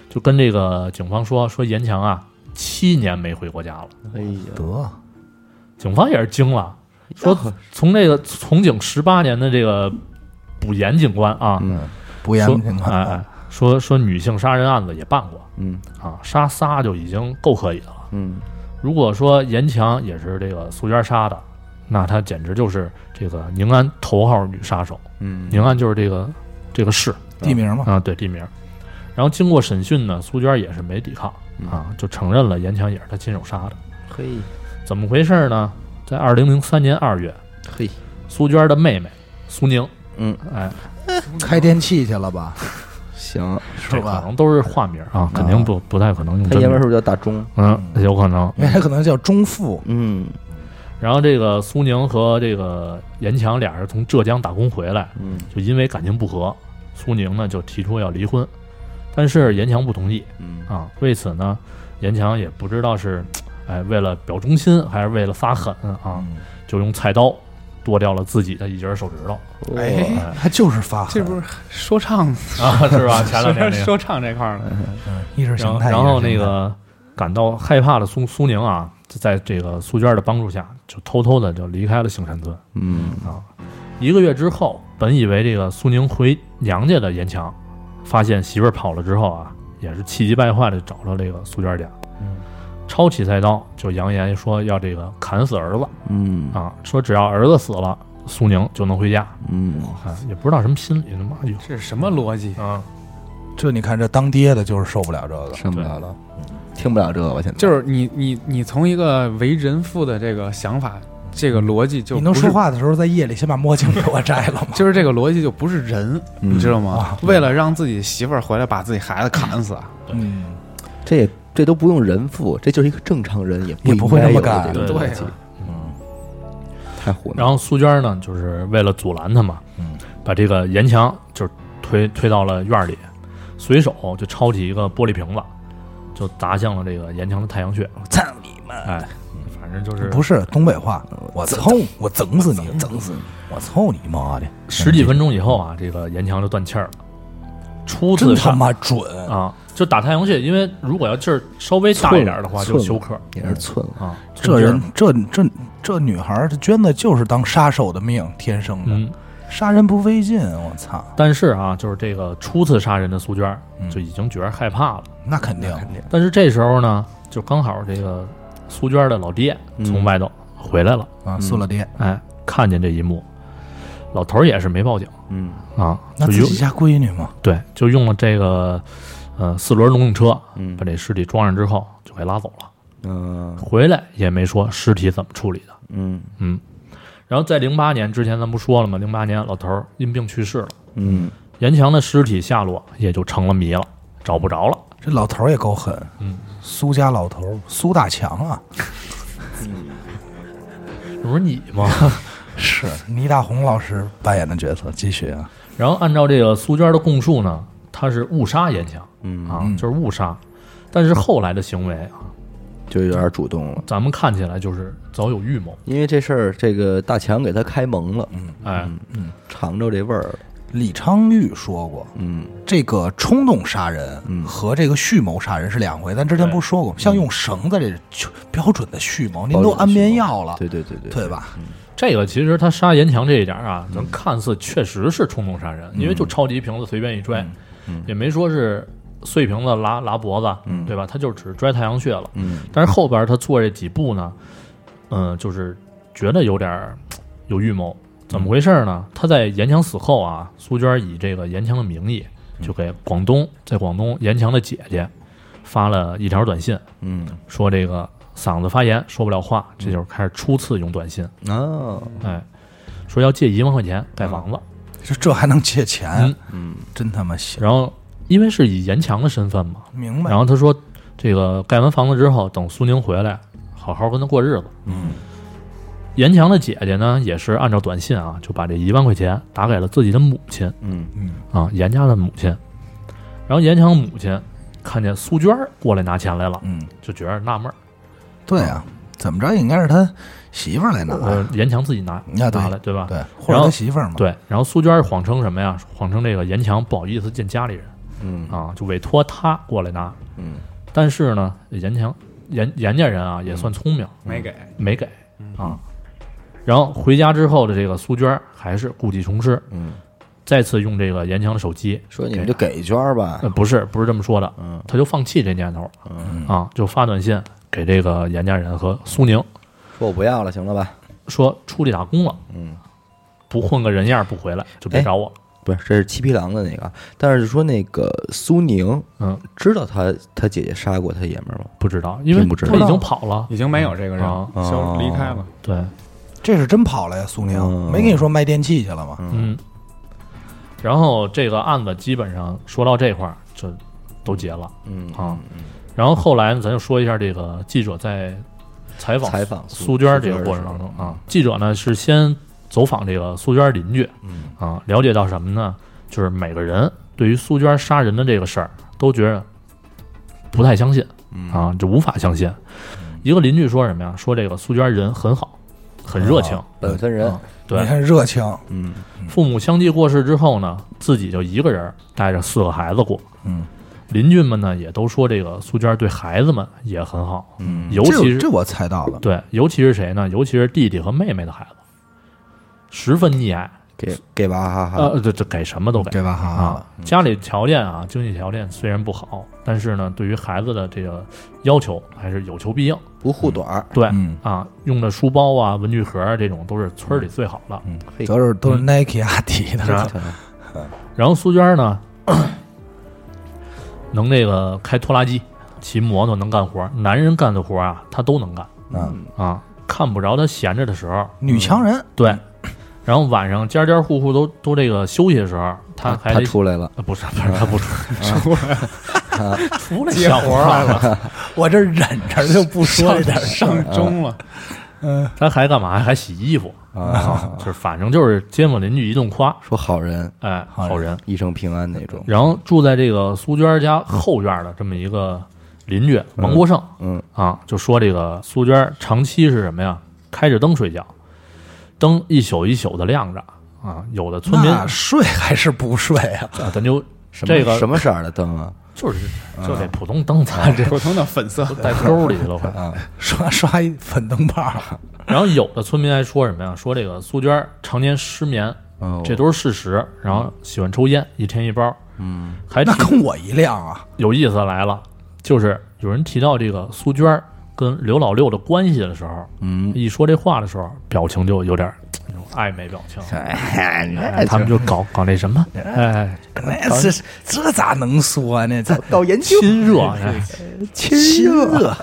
就跟这个警方说，说严强啊，七年没回过家了。哎呀，得，警方也是惊了，说从这个从警十八年的这个补严警官啊，嗯补严警官，哎哎，说说女性杀人案子也办过嗯啊，杀仨就已经够可以的了。嗯如果说严强也是这个苏娟杀的，那他简直就是这个宁安头号女杀手。嗯，宁安就是这个这个市地名嘛，啊，对地名。然后经过审讯呢，苏娟也是没抵抗啊，就承认了严强也是他亲手杀的。嘿怎么回事呢？在二零零三年二月，嘿，苏娟的妹妹苏宁，嗯，哎，开电器去了吧？行，这可是吧？能都是化名啊，肯定不不太可能用真名。他爷们儿是不是叫大钟？嗯，有可能。因为他可能叫钟富，嗯然后这个苏宁和这个严强俩人从浙江打工回来，嗯就因为感情不和，苏宁呢就提出要离婚，但是严强不同意嗯啊。为此呢，严强也不知道是哎，为了表忠心还是为了发狠啊，嗯就用菜刀剁掉了自己的一截手指头。哎，哎他就是发狠，这不是说唱啊，是吧？前两天那个 说唱这块儿的，嗯意识形态。然后那个感到害怕的苏苏宁啊，就在这个苏娟的帮助下，就偷偷的就离开了兴山村嗯啊。一个月之后，本以为这个苏宁回娘家的严强，发现媳妇儿跑了之后啊，也是气急败坏的找到这个苏娟家，嗯。抄起菜刀就扬言说要这个砍死儿子嗯。啊，说只要儿子死了，苏宁就能回家嗯，啊，也不知道什么心理，他妈就这是什么逻辑？啊，这你看，这当爹的就是受不了这个，受不了了，听不了这个吧？现在。就是你你你从一个为人父的这个想法，这个逻辑就你能说话的时候，在夜里先把墨镜给我摘了吗？就是这个逻辑就不是人，嗯你知道吗啊？为了让自己媳妇儿回来把自己孩子砍死，嗯，这也这都不用人父，这就是一个正常人也也不会应该有的那么干对这个逻辑对啊太胡闹。然后苏娟呢，就是为了阻拦他嘛，嗯把这个严强就是推推到了院里，随手就抄起一个玻璃瓶子，就砸向了这个严强的太阳穴。操你妈！哎，反正就是不是东北话，我操，我整死你，整死你，我操你妈的！十几分钟以后啊，这个严强就断气儿了。初真他妈准！啊，就打太阳穴，因为如果要劲儿稍微大一点的话，就休克也是寸，啊。这人，这这这女孩儿，这娟子就是当杀手的命，天生的，嗯，杀人不费劲。我操，但是啊，就是这个初次杀人的苏娟就已经觉得害怕了。那肯定肯定，但是这时候呢，就刚好这个苏娟的老爹从外头回来了，啊，苏老爹，哎，看见这一幕，老头儿也是没报警。嗯。啊，那自己家闺女嘛，对，就用了这个呃四轮农用车嗯。把这尸体装上之后就给拉走了，嗯。回来也没说尸体怎么处理的，嗯。嗯。然后在零八年之前，咱不说了吗？零八年老头儿因病去世了，嗯。严强的尸体下落也就成了谜了，找不着了。这老头儿也够狠，嗯，苏家老头儿苏大强啊，这不是你吗？是倪大红老师扮演的角色，继续啊，然后按照这个苏娟的供述呢，他是误杀严强嗯啊，嗯就是误杀。但是后来的行为啊，就有点主动了，咱们看起来就是早有预谋。因为这事儿，这个大强给他开蒙了，嗯哎，嗯尝着这味儿了，李昌钰说过，嗯这个冲动杀人嗯和这个蓄谋杀人是两回。咱之前不是说过吗？像用绳子这就标准的蓄谋，您都安眠药了，对对对对对吧？这个其实他杀严强这一点啊，咱看似确实是冲动杀人，因为就抄起一瓶子随便一拽，嗯也没说是碎瓶子拉拉脖子，嗯对吧？他就只是拽太阳穴了。嗯但是后边他做这几步呢，嗯、就是觉得有点儿有预谋。怎么回事呢？他在严强死后啊，苏娟以这个严强的名义，就给广东在广东严强的姐姐发了一条短信，嗯说这个嗓子发炎说不了话，这就是开始初次用短信，哦哎，说要借一万块钱盖房子，这这还能借钱嗯？嗯真他妈行！然后因为是以严强的身份嘛，明白然？后他说这个盖完房子之后，等苏宁回来，好好跟他过日子。嗯严强的姐姐呢，也是按照短信啊，就把这一万块钱打给了自己的母亲嗯嗯，啊，严家的母亲。然后严强母亲看见苏娟儿过来拿钱来了，嗯，就觉得纳闷儿，对啊，怎么着应该是他媳妇儿来拿，呃，严强自己拿啊对拿来，对吧？对，或者他媳妇儿嘛。对，然后苏娟儿谎称什么呀？谎称这个严强不好意思见家里人嗯啊，就委托他过来拿。嗯但是呢，严强严严家人啊也算聪明，没给，没给啊。然后回家之后的这个苏娟儿还是故技重施，嗯，再次用这个严强的手机，说你们就给一圈儿吧呃，，不是不是这么说的，嗯他就放弃这念头嗯，啊，就发短信给这个严家人和苏宁说我不要了，行了吧？说出去打工了，嗯，不混个人样不回来就别哎找我了。不是，这是七匹狼的那个，但是说那个苏宁嗯，知道他他姐姐杀过他爷们儿吗？不知道，因为并不知道他已经跑了。已经没有这个人啊了，消离开了。对，这是真跑了呀，苏宁。嗯。没跟你说卖电器去了吗？嗯。然后这个案子基本上说到这块儿就都结了。嗯啊。然后后来呢，咱就说一下这个记者在采访采访苏娟这个过程当中啊，记者呢是先走访这个苏娟邻居，嗯。啊，了解到什么呢？就是每个人对于苏娟杀人的这个事儿都觉得不太相信嗯。啊，就无法相信，一个邻居说什么呀？说这个苏娟人很好，很热情。本分人，对。你，看热情，嗯。父母相继过世之后呢，自己就一个人带着四个孩子过。嗯，邻居们呢也都说这个苏娟对孩子们也很好，嗯。尤其是这这我猜到了，对，尤其是谁呢？尤其是弟弟和妹妹的孩子，十分溺爱。给给娃哈哈，呃，这这给什么都给给娃？哈啊。家里条件啊，经济条件虽然不好，但是呢，对于孩子的这个要求还是有求必应。不护短儿，对嗯啊，用的书包啊、文具盒啊这种都是村里最好的。嘿都是都是嗯 Nike、阿迪的，是吧然后苏娟呢，能那个开拖拉机、骑摩托，能干活。男人干的活啊，她都能干嗯，啊。看不着她闲着的时候，女强人，对。然后晚上家家户户都都这个休息的时候，他还他得出来了，呃不是不是他不出出来出来接小活来了，我这忍着就不说这点，上钟了，嗯。他还干嘛？还洗衣服。啊，就是反正就是街坊邻居一顿夸，说好人，哎，好人。好人。一生平安那种，然后住在这个苏娟家后院的这么一个邻居王国胜嗯。啊，就说这个苏娟长期是什么呀？开着灯睡觉，灯一宿一宿的亮着啊。有的村民那睡还是不睡啊？啊，咱就什么这个什么色儿的灯啊？就是就这普通灯，咱这普通的粉色都带沟里去了快。啊，刷刷一粉灯泡，然后有的村民还说什么呀？说这个苏娟常年失眠，哦这都是事实。然后喜欢抽烟，一天一包，嗯还提那跟我一辆啊！有意思来了，就是有人提到这个苏娟儿跟刘老六的关系的时候，嗯，一说这话的时候，表情就有点那种暧昧表情。哎，哎他们就搞搞那什么，哎，那是这咋能说呢？这搞研究亲热，哎亲热，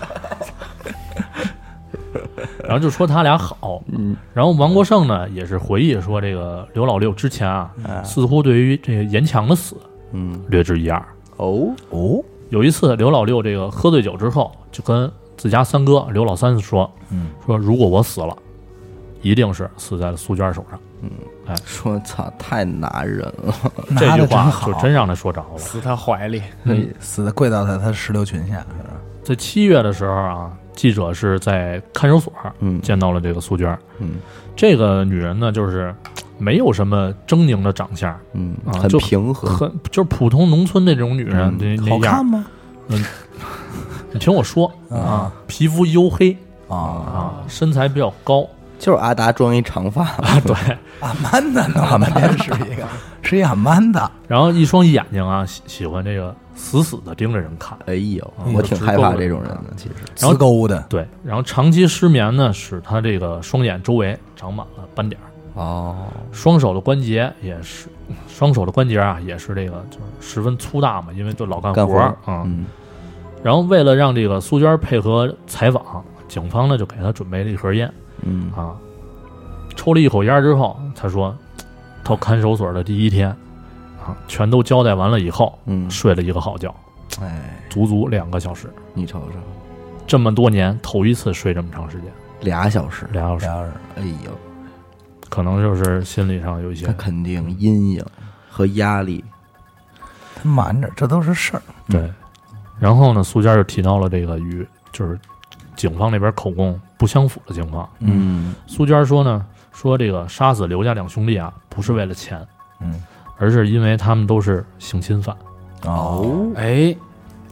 然后就说他俩好。嗯然后王国胜呢也是回忆说，这个刘老六之前啊，似乎对于这个严强的死嗯，略知一二。哦，哦，有一次，刘老六这个喝醉酒之后，就跟自家三哥刘老三说，嗯，说如果我死了，一定是死在了苏娟手上。嗯，哎说操，太拿人了，这句话就真让他说着了。死他怀里，嗯，死的跪到他他石榴裙下，在七月的时候啊，记者是在看守所嗯见到了这个苏娟。嗯这个女人呢，就是没有什么狰狞的长相，嗯，很平和，很就是普通农村那种女人嗯那那样好看。吗？你听我说啊，皮肤黝黑啊，啊，身材比较高。就是阿达装一长发啊，对，阿曼达呢？阿曼达是一个，是一阿曼达。然后一双眼睛啊，喜喜欢这个死死的盯着人看。哎呦，嗯我挺害怕这种人的，其实，然后勾的，对，然后长期失眠呢，使他这个双眼周围长满了斑点儿，哦，双手的关节也是，双手的关节啊也是这个就是十分粗大嘛，因为就老干干活啊。嗯然后为了让这个苏娟配合采访，警方呢就给他准备了一盒烟。嗯。啊。抽了一口烟之后，他说，到看守所的第一天。啊，全都交代完了以后，嗯，睡了一个好觉，哎，足足两个小时。你瞅瞅，这么多年头一次睡这么长时间，俩小时，俩小时，俩人哎呦，可能就是心理上有一些他肯定阴影和压力，他瞒着，这都是事儿。对。然后呢，苏娟就提到了这个与就是警方那边口供不相符的情况。嗯苏娟说呢，说这个杀死刘家两兄弟啊，不是为了钱，嗯，而是因为他们都是性侵犯。哦，哎，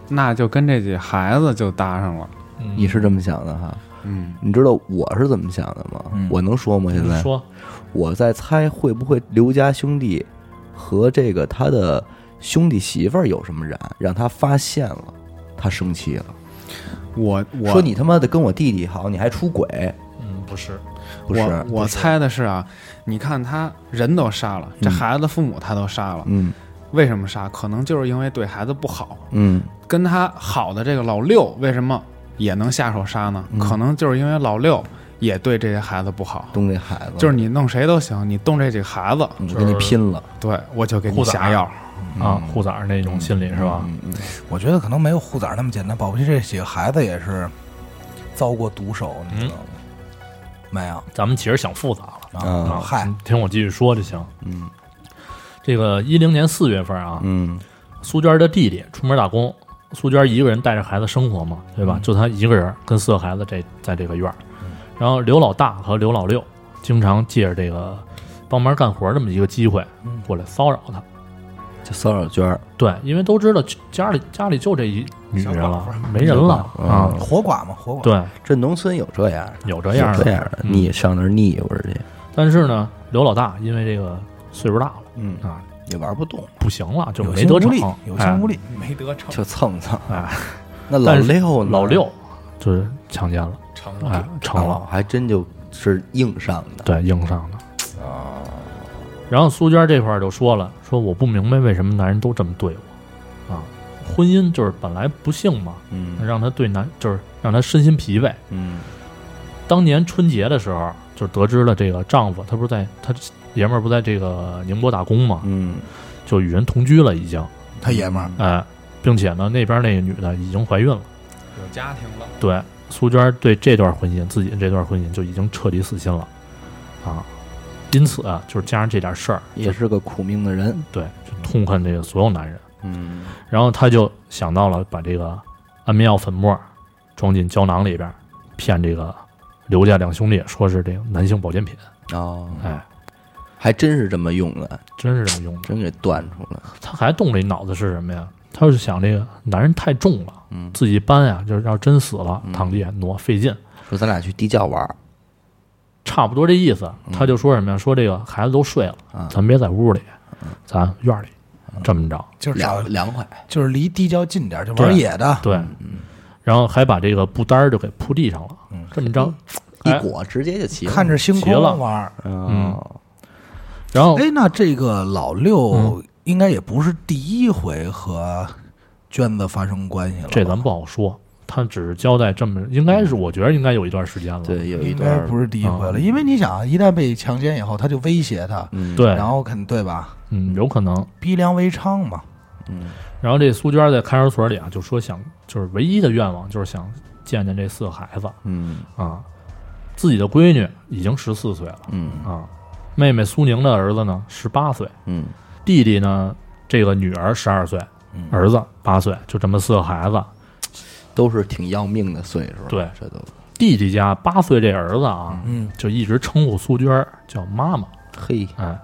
那就跟这几孩子就搭上了。嗯你是这么想的哈？嗯，你知道我是怎么想的吗？嗯我能说吗？现在你说我在猜会不会刘家兄弟和这个他的兄弟媳妇儿有什么染，让他发现了，他生气了，我我说你他妈的跟我弟弟好，你还出轨，嗯，不是，不是？我我猜的是啊，你看他人都杀了，这嗯孩子父母他都杀了，嗯为什么杀？可能就是因为对孩子不好。嗯跟他好的这个老六为什么也能下手杀呢？嗯可能就是因为老六也对这些孩子不好。动这孩子，就是你弄谁都行，你动这几个孩子，我跟你拼了，对我就给你护崽儿下药。啊，护崽儿那种心理是吧？嗯嗯我觉得可能没有护崽儿那么简单，保不齐这几个孩子也是遭过毒手，你知道吗？没有咱们其实想复杂了。嗯啊，嗨，听我继续说就行。嗯这个一零年四月份啊，嗯苏娟的弟弟出门打工，苏娟一个人带着孩子生活嘛，对吧？嗯就她一个人跟四个孩子这在这个院儿，然后刘老大和刘老六经常借着这个帮忙干活这么一个机会嗯过来骚扰他。就骚扰娟儿，对，因为都知道家里家里就这一女人了没人了嗯啊。活寡嘛，活寡。对，这农村有这样，有这样的。这样的，嗯腻上那儿腻乎着去，但是呢，刘老大因为这个岁数大了嗯啊，也玩不动，不行了，就没得逞有心无力。没得逞，就蹭蹭。哎。那老但是六？老六就是强奸了，成哎了。，成了哦，，还真就是硬上的。对，硬上的。啊然后苏娟这块就说了，说我不明白为什么男人都这么对我，啊，婚姻就是本来不幸嘛，嗯让他对男就是让他身心疲惫。嗯当年春节的时候，就得知了这个丈夫，他不是在他爷们儿不在这个宁波打工嘛，嗯就与人同居了已经，他爷们儿，哎，并且呢那边那个女的已经怀孕了。有家庭了，对，苏娟对这段婚姻，自己的这段婚姻就已经彻底死心了，啊，因此啊，就是加上这点事儿，也是个苦命的人。对，就痛恨这个所有男人。嗯然后他就想到了把这个安眠药粉末装进胶囊里边，骗这个刘家两兄弟说是这个男性保健品。哦，哎，还真是这么用的，真是这么用的。真给断出来。他还动了一脑子是什么呀？他就是想这个男人太重了，嗯，自己搬呀，就是要真死了嗯。躺地下挪费劲，说咱俩去地窖玩儿。差不多这意思。他就说什么呀？说这个孩子都睡了，啊，咱别在屋里，咱院里这么着。就是凉凉快。就是离地窖近点儿，就玩野的。对，然后还把这个布单儿就给铺地上了，这么着，哎。一裹直接就齐了。看着星空玩。嗯，然后哎，那这个老嗯。六应该也不是第一回和娟子发生关系了，这咱不好说，他只是交代这么，应该是我觉得应该有一段时间了。对，有一应该不是第一回了，因为你想，一旦被强奸以后，他就威胁他，嗯，对，然后肯对吧？嗯，有可能。逼良为娼嘛。嗯然后这苏娟在看守所里啊，就说想，就是唯一的愿望就是想见见这四个孩子嗯啊。自己的闺女已经十四岁了嗯啊，妹妹苏宁的儿子呢十八岁，嗯弟弟呢这个女儿十二岁，嗯儿子八岁，就这么四个孩子。都是挺要命的岁数。对这都弟弟家八岁这儿子啊，嗯，就一直称呼苏娟儿叫妈妈，嘿，哎，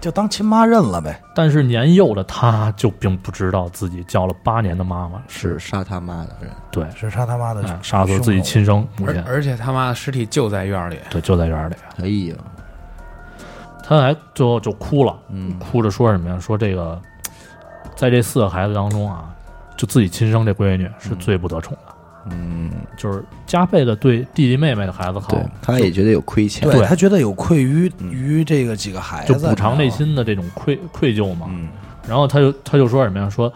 就当亲妈认了呗。但是年幼的他就并不知道自己叫了八年的妈妈是杀他妈的人。对，是杀他妈的哎，杀死自己亲生母亲，而而且他妈的尸体就在院里，对，就在院里。哎呀，他还最后就哭了，嗯哭着说什么呀？说这个，在这四个孩子当中啊，就自己亲生这闺女是最不得宠的，嗯，就是加倍的对弟弟妹妹的孩子好对，，他也觉得有亏欠。对他觉得有愧于嗯于这个几个孩子，就补偿内。心的这种愧愧疚嘛。嗯然后他就他就说什么呀？说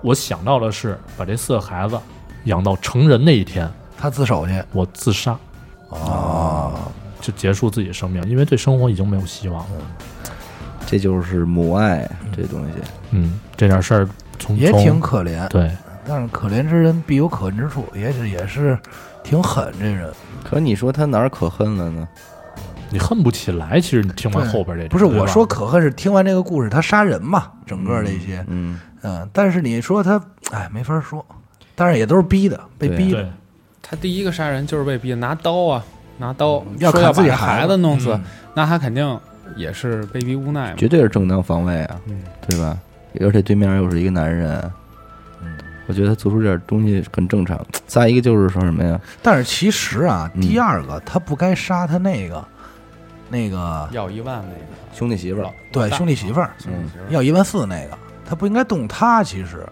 我想到的是把这四个孩子养到成人那一天，他自首去我自杀，哦，就结束自己生命，因为对生活已经没有希望了。这就是母爱这东西。嗯，这点事儿从从也挺可怜。对，但是可怜之人必有可恨之处，也是也是挺狠这人。可你说他哪儿可恨了呢？你恨不起来。其实你听完后边这不是我说可恨是听完这个故事他杀人嘛，整个这些，嗯，嗯，但是你说他，哎，没法说。但是也都是逼的，被逼的。他第一个杀人就是被逼的，拿刀啊，拿刀要砍说要把自己孩子弄死，嗯那他肯定也是被逼无奈嘛。绝对是正当防卫啊，嗯对吧？而且对面又是一个男人，嗯，我觉得他做出这点东西很正常。再一个就是说什么呀？但是其实啊，嗯第二个他不该杀他那个那个要一万那个兄弟媳妇儿，对兄弟媳妇儿兄弟媳妇儿要一万四那个，他不应该动他。其实，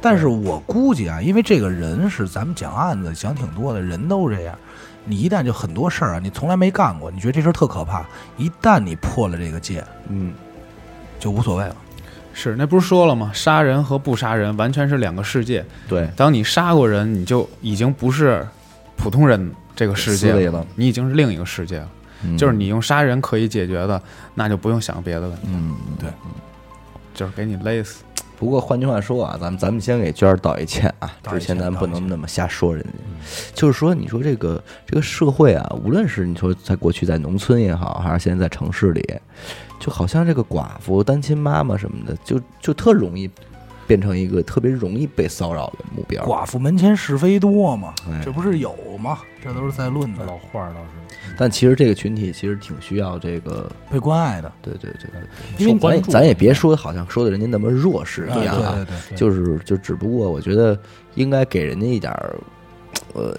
但是我估计啊，因为这个人是咱们讲案子讲挺多的，人都这样。你一旦就很多事儿啊，你从来没干过，你觉得这事儿特可怕，一旦你破了这个戒，嗯，就无所谓了。是那不是说了吗？杀人和不杀人完全是两个世界。对，当你杀过人，你就已经不是普通人这个世界了你已经是另一个世界了。嗯就是你用杀人可以解决的，那就不用想别的问题，嗯，对，就是给你勒死。不过换句话说啊，咱们咱们先给娟儿道一歉啊，之前咱们不能那么瞎说人家。就是说，你说这个这个社会啊，无论是你说在过去在农村也好，还是现在在城市里，就好像这个寡妇、单亲妈妈什么的，就就特容易变成一个特别容易被骚扰的目标。寡妇门前是非多嘛，哎这不是有吗？这都是在论的，老话儿倒是但其实这个群体其实挺需要这个，被关爱的。对对对对，因为咱咱也别说好像说的人家那么弱势一样啊，对对对，就是就只不过我觉得应该给人家一点儿呃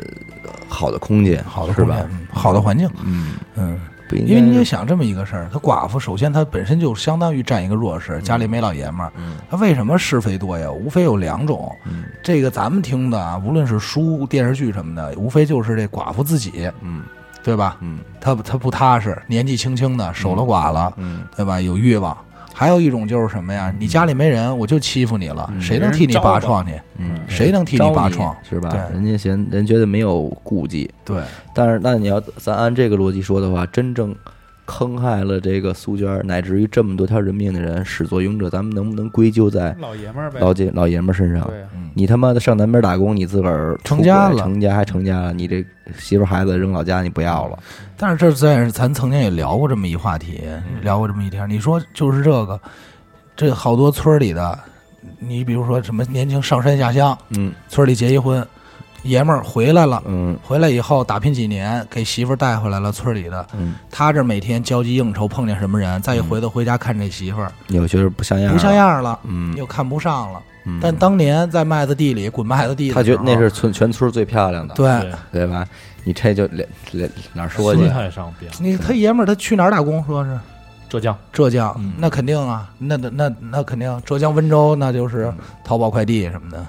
好的空间，好的是吧？好的环境，嗯，嗯，不应该因为你也想这么一个事儿，她寡妇首先她本身就相当于占一个弱势，家里没老爷们儿，嗯她为什么是非多呀？无非有两种，嗯这个咱们听的啊，无论是书、电视剧什么的，无非就是这寡妇自己，嗯对吧？嗯她她不踏实，年纪轻轻的，守了寡了，嗯对吧？有欲望。还有一种就是什么呀？你家里没人，我就欺负你了，嗯谁能替你拔创去？嗯，谁能替你招你拔创？是吧？对人家嫌人觉得没有顾忌，对，但是那你要咱按这个逻辑说的话，真正坑害了这个苏娟，乃至于这么多条人命的人，始作俑者，咱们能不能归咎在老爷们儿呗，老姐老爷们儿身上？对，你他妈的上南边打工，你自个儿成家了成家还成家了，你这媳妇孩子扔老家你不要了，但是这在咱曾经也聊过这么一话题，聊过这么一天。你说就是这个，这好多村里的，你比如说什么年轻上山下乡，嗯。村里结一婚，爷们儿回来了，嗯回来以后打拼几年，给媳妇儿带回来了村里的，嗯，他这每天交际应酬，碰见什么人，再一回头回家看这媳妇儿有觉得不像样，不像，样了，嗯，又看不上了。嗯但当年在麦子地里滚麦子地他觉得那是村全村最漂亮的，对。对对吧？你这就连连哪儿说去心？态上变了。你他爷们儿他去哪儿打工？说是浙江浙江，嗯那肯定啊，那那那那肯定，浙江温州那就是淘宝快递什么的。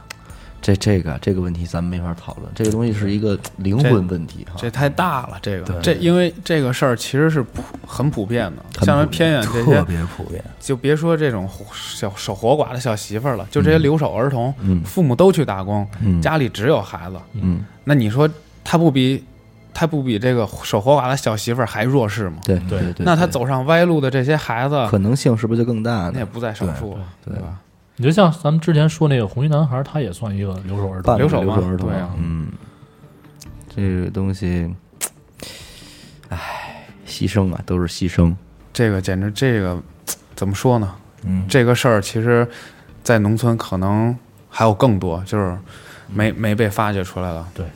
这这个这个问题咱们没法讨论，这个东西是一个灵魂问题哈。这太大了，这个对这因为这个事儿其实是普很普遍的，像偏远这些特，别普遍，就别说这种活小守活寡的小媳妇儿了，就这些留守儿童，嗯父母都去打工，嗯家里只有孩子，嗯，那你说他不比他不比这个守活寡的小媳妇儿还弱势吗？对对对对，那他走上歪路的这些孩子，可能性是不是就更大呢？那也不在少数，对对吧？你就像咱们之前说那个红衣男孩，他也算一个留守儿童。留守嘛留守儿童对啊嗯，这个东西，唉，牺牲啊，都是牺牲。这个简直这个怎么说呢？嗯，这个事儿其实，在农村可能还有更多，就是没没被发掘出来了。对，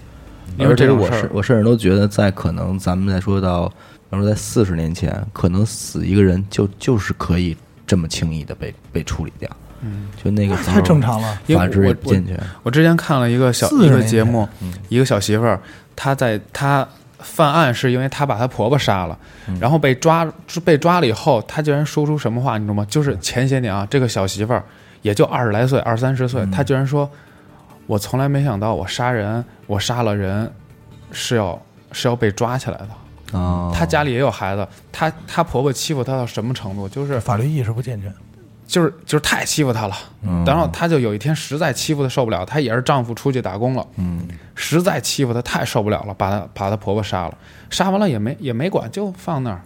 因为这个我是我甚至都觉得，在可能咱们再说到，比如说在四十年前，可能死一个人就就是可以这么轻易的被被处理掉。嗯，就那个太正常了。因为法治也我不健全。我之前看了一个小40一个节目，嗯一个小媳妇儿，她在她犯案是因为她把她婆婆杀了，嗯然后被抓被抓了以后，她竟然说出什么话，你知道吗？就是前些年啊，这个小媳妇儿也就二十来岁，二三十嗯岁，她居然说：“我从来没想到我杀人，我杀了人是要是要被抓起来的。”啊，她家里也有孩子，她她婆婆欺负她到什么程度？就是法律意识不健全，就是就是太欺负她了。嗯然后她就有一天实在欺负的受不了，她也是丈夫出去打工了，嗯实在欺负她太受不了了，把她把她婆婆杀了，杀完了也没也没管，就放那儿。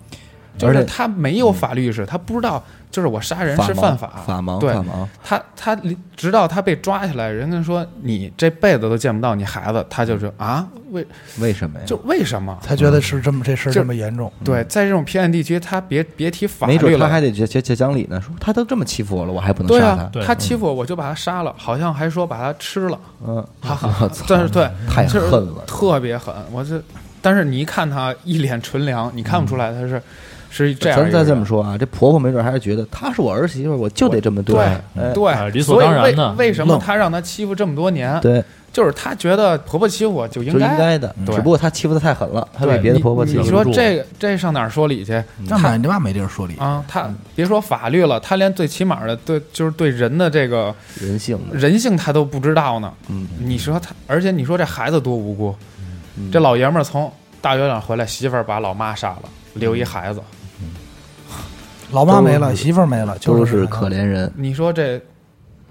就是而且她没有法律意识，他不知道，就是我杀人是犯法，法盲对法盲。她她直到他被抓起来，人家说你这辈子都见不到你孩子，他就说啊，为为什么呀？就为什么？他觉得是这么这事儿这么严重。对，在这种偏远地区，他别别提法没律了，准他还得讲讲讲理呢，说他都这么欺负我了，我还不能对啊杀他，？对他欺负我，我就把他杀了，好像还说把他吃了，嗯，哈哈。但 是对，太就是恨了特别狠。我这，但是你一看他一脸纯良，你看不出来他是是这样咱再。这么说啊，这婆婆没准还是觉得她是我儿媳妇，我就得这么对哎对哎，理所当然的为为什么她让她欺负这么多年？对，就是她觉得婆婆欺负我就应就应该。的，只不过她欺负的太狠了，她对比别的婆婆欺负得你说这个这上哪儿说理去那买你妈没地儿说理，啊？她别说法律了，她连最起码的对就是对人的这个人性，人性她都不知道呢。嗯，你说她，而且你说这孩子多无辜，嗯这老爷们儿从大月亮回来，媳妇儿把老妈杀了，留一孩子。老妈没了，媳妇儿没了，就都是可怜人。你说这，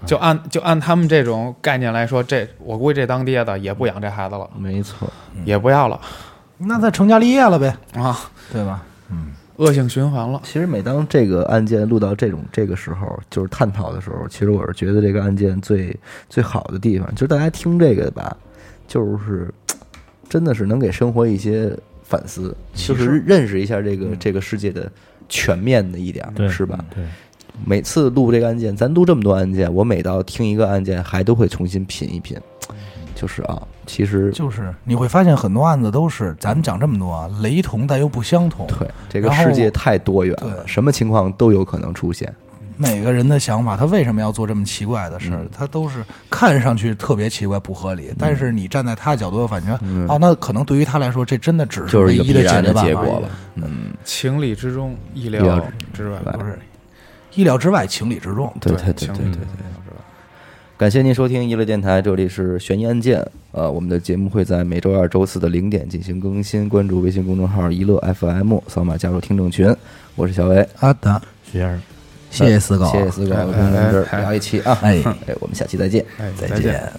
就按就按他们这种概念来说，这我估计这当爹的也不养这孩子了，没错，也不要了那他成家立业了呗，啊，对吧？恶性循环了。其实每当这个案件录到这种这个时候，就是探讨的时候，其实我是觉得这个案件最最好的地方，就是大家听这个吧，就是真的是能给生活一些反思，就是认识一下这个这个世界的全面的一点儿，是吧？对，每次录这个案件，咱录这么多案件，我每到听一个案件，还都会重新品一品。就是啊，其实就是你会发现很多案子都是咱们讲这么多啊，雷同但又不相同。对这个世界太多元了，什么情况都有可能出现。每个人的想法，他为什么要做这么奇怪的事儿？他都是看上去特别奇怪、不合理，但是你站在他角度，反正哦，那可能对于他来说，这真的只是一个唯一的必然的解决办法结果了。嗯，情理之中，意意料料之外。不是意料之外，情理之中。对对对对对感谢您收听娱乐电台，这里是悬疑案件。呃，我们的节目会在每周二、周四的零点进行更新。关注微信公众号“娱乐 FM”，扫码加入听众群。我是小伟，阿达，徐先生。谢谢四哥，谢谢四哥，我跟咱们这聊一期啊。哎哎，我们下期再见。哎，再。见。